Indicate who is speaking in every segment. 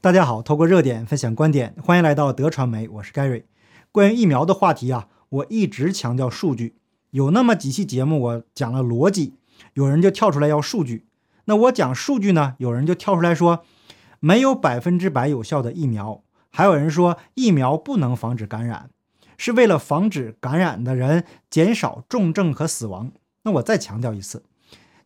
Speaker 1: 大家好，透过热点分享观点，欢迎来到德传媒，我是 Gary。关于疫苗的话题啊，我一直强调数据。有那么几期节目我讲了逻辑，有人就跳出来要数据。那我讲数据呢，有人就跳出来说没有百分之百有效的疫苗，还有人说疫苗不能防止感染，是为了防止感染的人减少重症和死亡。那我再强调一次，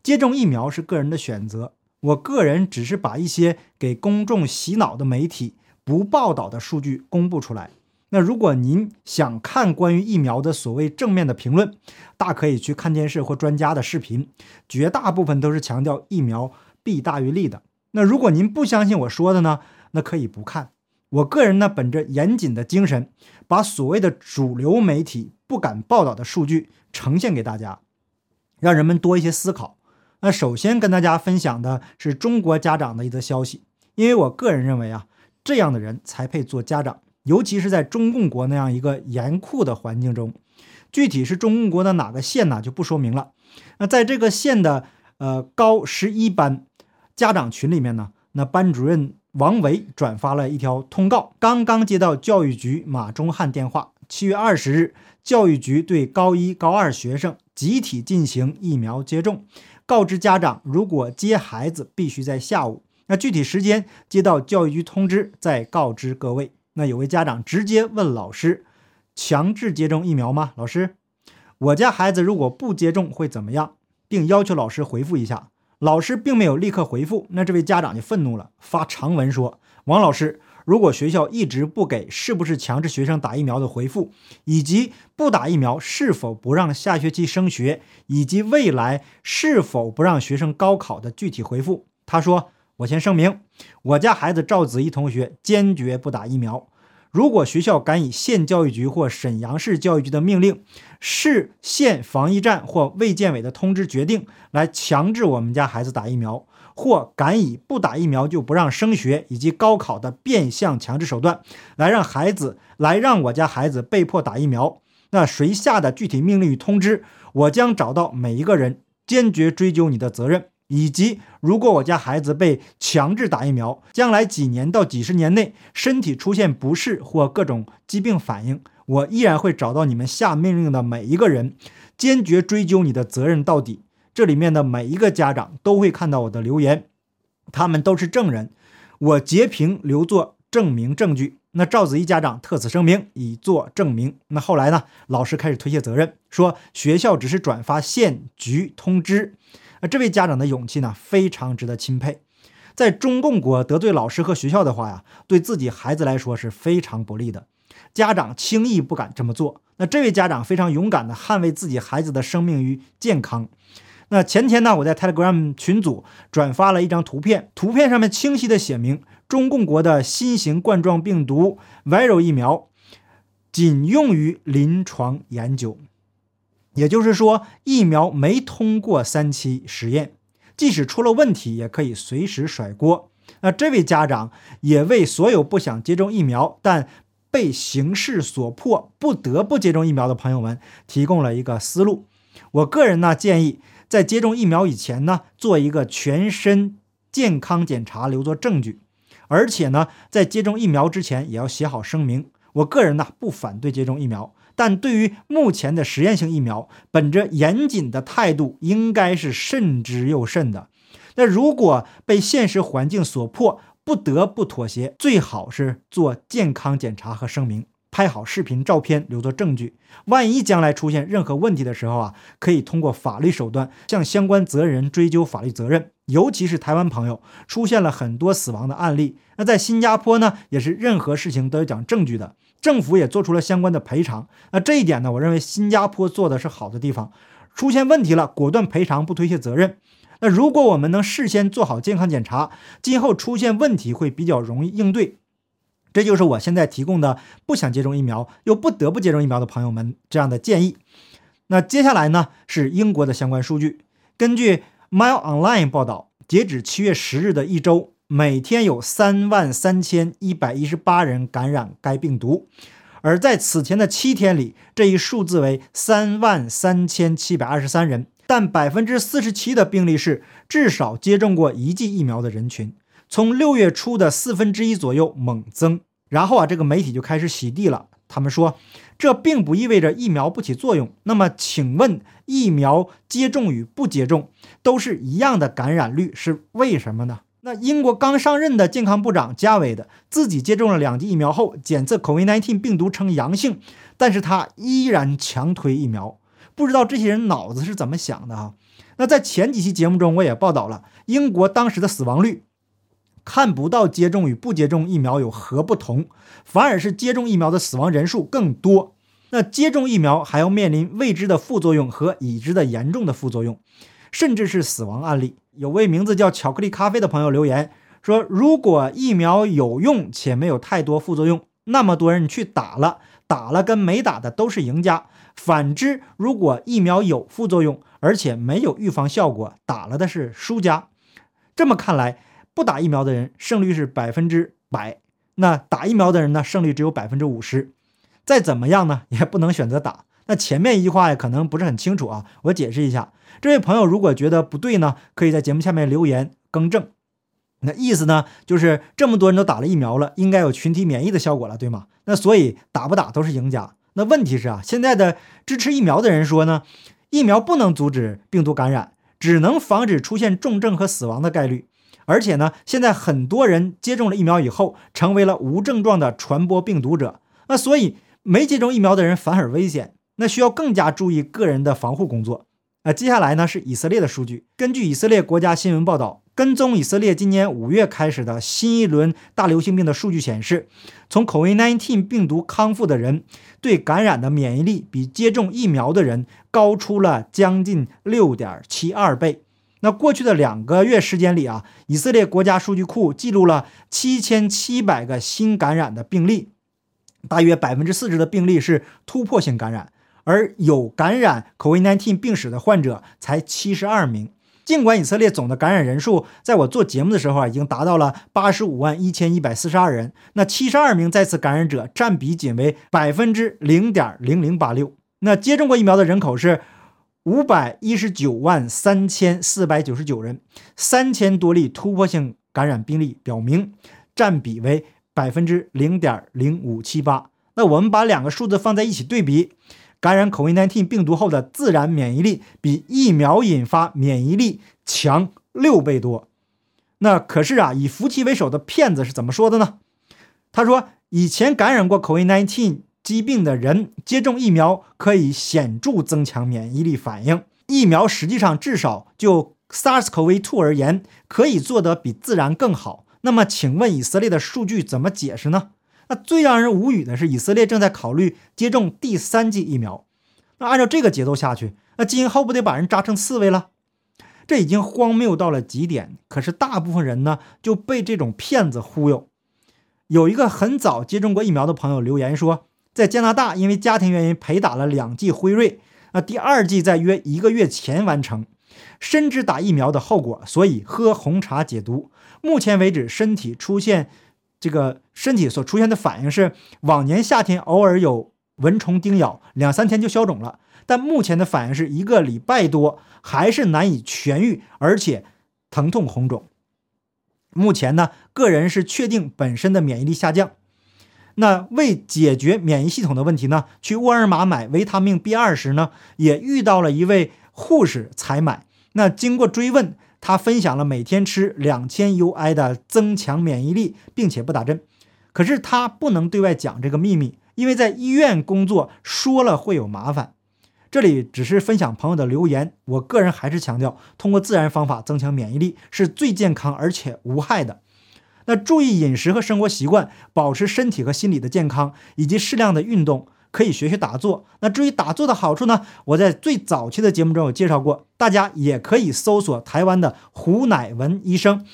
Speaker 1: 接种疫苗是个人的选择。我个人只是把一些给公众洗脑的媒体不报道的数据公布出来。那如果您想看关于疫苗的所谓正面的评论，大可以去看电视或专家的视频，绝大部分都是强调疫苗弊大于利的。那如果您不相信我说的呢？那可以不看。我个人呢，本着严谨的精神，把所谓的主流媒体不敢报道的数据呈现给大家，让人们多一些思考。那首先跟大家分享的是中国家长的一则消息，因为我个人认为啊，这样的人才配做家长，尤其是在中共国那样一个严酷的环境中。具体是中共国的哪个县呢，就不说明了。那在这个县的呃高十一班家长群里面呢，那班主任王维转发了一条通告，刚刚接到教育局马忠汉电话，七月二十日，教育局对高一高二学生集体进行疫苗接种。告知家长，如果接孩子必须在下午。那具体时间接到教育局通知再告知各位。那有位家长直接问老师：“强制接种疫苗吗？”老师，我家孩子如果不接种会怎么样？并要求老师回复一下。老师并没有立刻回复，那这位家长就愤怒了，发长文说：“王老师。”如果学校一直不给是不是强制学生打疫苗的回复，以及不打疫苗是否不让下学期升学，以及未来是否不让学生高考的具体回复，他说：“我先声明，我家孩子赵子怡同学坚决不打疫苗。如果学校敢以县教育局或沈阳市教育局的命令、市县防疫站或卫健委的通知决定来强制我们家孩子打疫苗。”或敢以不打疫苗就不让升学以及高考的变相强制手段，来让孩子来让我家孩子被迫打疫苗，那谁下的具体命令与通知，我将找到每一个人，坚决追究你的责任。以及如果我家孩子被强制打疫苗，将来几年到几十年内身体出现不适或各种疾病反应，我依然会找到你们下命令的每一个人，坚决追究你的责任到底。这里面的每一个家长都会看到我的留言，他们都是证人，我截屏留作证明证据。那赵子怡家长特此声明，以作证明。那后来呢？老师开始推卸责任，说学校只是转发县局通知。那这位家长的勇气呢，非常值得钦佩。在中共国得罪老师和学校的话呀，对自己孩子来说是非常不利的。家长轻易不敢这么做。那这位家长非常勇敢地捍卫自己孩子的生命与健康。那前天呢，我在 Telegram 群组转发了一张图片，图片上面清晰的写明，中共国的新型冠状病毒 viral 疫苗仅用于临床研究，也就是说，疫苗没通过三期实验，即使出了问题，也可以随时甩锅。那这位家长也为所有不想接种疫苗，但被形势所迫不得不接种疫苗的朋友们提供了一个思路。我个人呢建议。在接种疫苗以前呢，做一个全身健康检查，留作证据。而且呢，在接种疫苗之前也要写好声明。我个人呢不反对接种疫苗，但对于目前的实验性疫苗，本着严谨的态度，应该是慎之又慎的。那如果被现实环境所迫，不得不妥协，最好是做健康检查和声明。拍好视频、照片留作证据，万一将来出现任何问题的时候啊，可以通过法律手段向相关责任人追究法律责任。尤其是台湾朋友出现了很多死亡的案例，那在新加坡呢，也是任何事情都要讲证据的，政府也做出了相关的赔偿。那这一点呢，我认为新加坡做的是好的地方，出现问题了果断赔偿，不推卸责任。那如果我们能事先做好健康检查，今后出现问题会比较容易应对。这就是我现在提供的不想接种疫苗又不得不接种疫苗的朋友们这样的建议。那接下来呢是英国的相关数据。根据 Mail Online 报道，截止七月十日的一周，每天有三万三千一百一十八人感染该病毒，而在此前的七天里，这一数字为三万三千七百二十三人。但百分之四十七的病例是至少接种过一剂疫苗的人群。从六月初的四分之一左右猛增。然后啊，这个媒体就开始洗地了。他们说，这并不意味着疫苗不起作用。那么，请问疫苗接种与不接种都是一样的感染率，是为什么呢？那英国刚上任的健康部长加维的自己接种了两剂疫苗后，检测 COVID-19 病毒呈阳性，但是他依然强推疫苗。不知道这些人脑子是怎么想的哈？那在前几期节目中，我也报道了英国当时的死亡率。看不到接种与不接种疫苗有何不同，反而是接种疫苗的死亡人数更多。那接种疫苗还要面临未知的副作用和已知的严重的副作用，甚至是死亡案例。有位名字叫巧克力咖啡的朋友留言说：“如果疫苗有用且没有太多副作用，那么多人去打了，打了跟没打的都是赢家。反之，如果疫苗有副作用而且没有预防效果，打了的是输家。”这么看来。不打疫苗的人胜率是百分之百，那打疫苗的人呢，胜率只有百分之五十。再怎么样呢，也不能选择打。那前面一句话呀，可能不是很清楚啊，我解释一下。这位朋友如果觉得不对呢，可以在节目下面留言更正。那意思呢，就是这么多人都打了疫苗了，应该有群体免疫的效果了，对吗？那所以打不打都是赢家。那问题是啊，现在的支持疫苗的人说呢，疫苗不能阻止病毒感染，只能防止出现重症和死亡的概率。而且呢，现在很多人接种了疫苗以后，成为了无症状的传播病毒者。那所以没接种疫苗的人反而危险，那需要更加注意个人的防护工作。那，接下来呢是以色列的数据。根据以色列国家新闻报道，跟踪以色列今年五月开始的新一轮大流行病的数据显示，从 COVID-19 病毒康复的人对感染的免疫力比接种疫苗的人高出了将近六点七二倍。那过去的两个月时间里啊，以色列国家数据库记录了七千七百个新感染的病例，大约百分之四十的病例是突破性感染，而有感染 COVID-19 病史的患者才七十二名。尽管以色列总的感染人数在我做节目的时候啊，已经达到了八十五万一千一百四十二人，那七十二名再次感染者占比仅为百分之零点零零八六。那接种过疫苗的人口是。五百一十九万三千四百九十九人，三千多例突破性感染病例表明，占比为百分之零点零五七八。那我们把两个数字放在一起对比，感染 COVID-19 病毒后的自然免疫力比疫苗引发免疫力强六倍多。那可是啊，以福奇为首的骗子是怎么说的呢？他说，以前感染过 COVID-19。疾病的人接种疫苗可以显著增强免疫力反应。疫苗实际上至少就 SARS-CoV-2 而言，可以做得比自然更好。那么，请问以色列的数据怎么解释呢？那最让人无语的是，以色列正在考虑接种第三剂疫苗。那按照这个节奏下去，那今后不得把人扎成刺猬了？这已经荒谬到了极点。可是大部分人呢就被这种骗子忽悠。有一个很早接种过疫苗的朋友留言说。在加拿大，因为家庭原因陪打了两剂辉瑞，那第二剂在约一个月前完成。深知打疫苗的后果，所以喝红茶解毒。目前为止，身体出现这个身体所出现的反应是，往年夏天偶尔有蚊虫叮咬，两三天就消肿了，但目前的反应是一个礼拜多还是难以痊愈，而且疼痛红肿。目前呢，个人是确定本身的免疫力下降。那为解决免疫系统的问题呢？去沃尔玛买维他命 B 二时呢，也遇到了一位护士采买。那经过追问，他分享了每天吃两千 UI 的增强免疫力，并且不打针。可是他不能对外讲这个秘密，因为在医院工作，说了会有麻烦。这里只是分享朋友的留言，我个人还是强调，通过自然方法增强免疫力是最健康而且无害的。那注意饮食和生活习惯，保持身体和心理的健康，以及适量的运动，可以学学打坐。那至于打坐的好处呢？我在最早期的节目中有介绍过，大家也可以搜索台湾的胡乃文医生，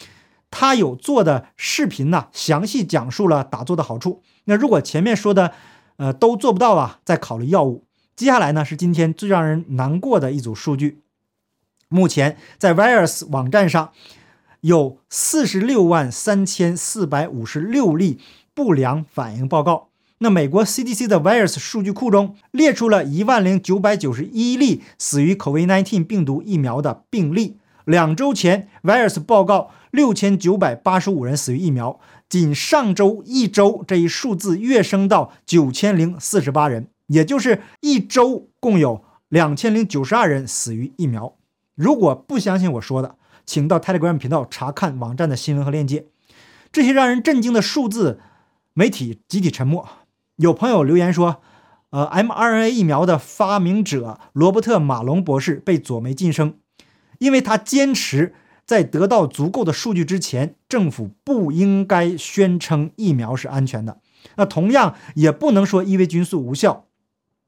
Speaker 1: 他有做的视频呢，详细讲述了打坐的好处。那如果前面说的，呃，都做不到啊，再考虑药物。接下来呢，是今天最让人难过的一组数据，目前在 Virus 网站上。有四十六万三千四百五十六例不良反应报告。那美国 CDC 的 Virus 数据库中列出了一万零九百九十一例死于 COVID-19 病毒疫苗的病例。两周前，Virus 报告六千九百八十五人死于疫苗，仅上周一周这一数字跃升到九千零四十八人，也就是一周共有两千零九十二人死于疫苗。如果不相信我说的，请到 Telegram 频道查看网站的新闻和链接。这些让人震惊的数字，媒体集体沉默。有朋友留言说：“呃，mRNA 疫苗的发明者罗伯特·马龙博士被左媒晋升，因为他坚持。”在得到足够的数据之前，政府不应该宣称疫苗是安全的。那同样也不能说伊维菌素无效。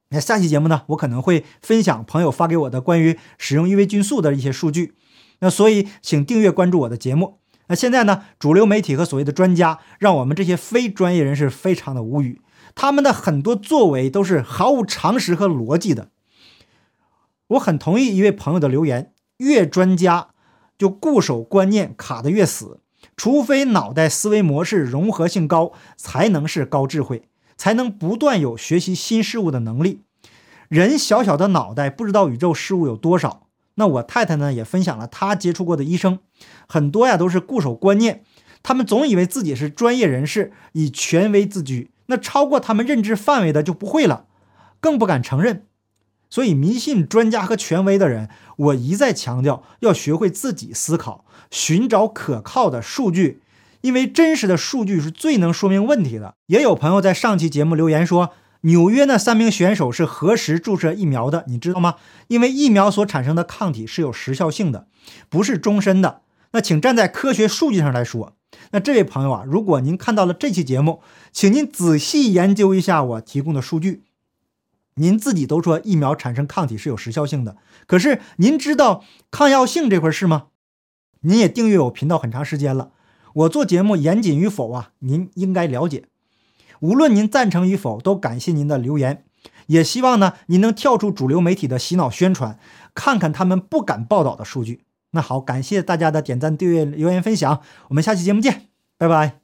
Speaker 1: 那下期节目呢，我可能会分享朋友发给我的关于使用伊维菌素的一些数据。那所以，请订阅关注我的节目。那现在呢，主流媒体和所谓的专家，让我们这些非专业人士非常的无语。他们的很多作为都是毫无常识和逻辑的。我很同意一位朋友的留言：越专家。就固守观念卡得越死，除非脑袋思维模式融合性高，才能是高智慧，才能不断有学习新事物的能力。人小小的脑袋不知道宇宙事物有多少。那我太太呢也分享了她接触过的医生，很多呀都是固守观念，他们总以为自己是专业人士，以权威自居，那超过他们认知范围的就不会了，更不敢承认。所以，迷信专家和权威的人，我一再强调要学会自己思考，寻找可靠的数据，因为真实的数据是最能说明问题的。也有朋友在上期节目留言说，纽约那三名选手是何时注射疫苗的？你知道吗？因为疫苗所产生的抗体是有时效性的，不是终身的。那请站在科学数据上来说。那这位朋友啊，如果您看到了这期节目，请您仔细研究一下我提供的数据。您自己都说疫苗产生抗体是有时效性的，可是您知道抗药性这块事吗？您也订阅我频道很长时间了，我做节目严谨与否啊，您应该了解。无论您赞成与否，都感谢您的留言，也希望呢您能跳出主流媒体的洗脑宣传，看看他们不敢报道的数据。那好，感谢大家的点赞、订阅、留言、分享，我们下期节目见，拜拜。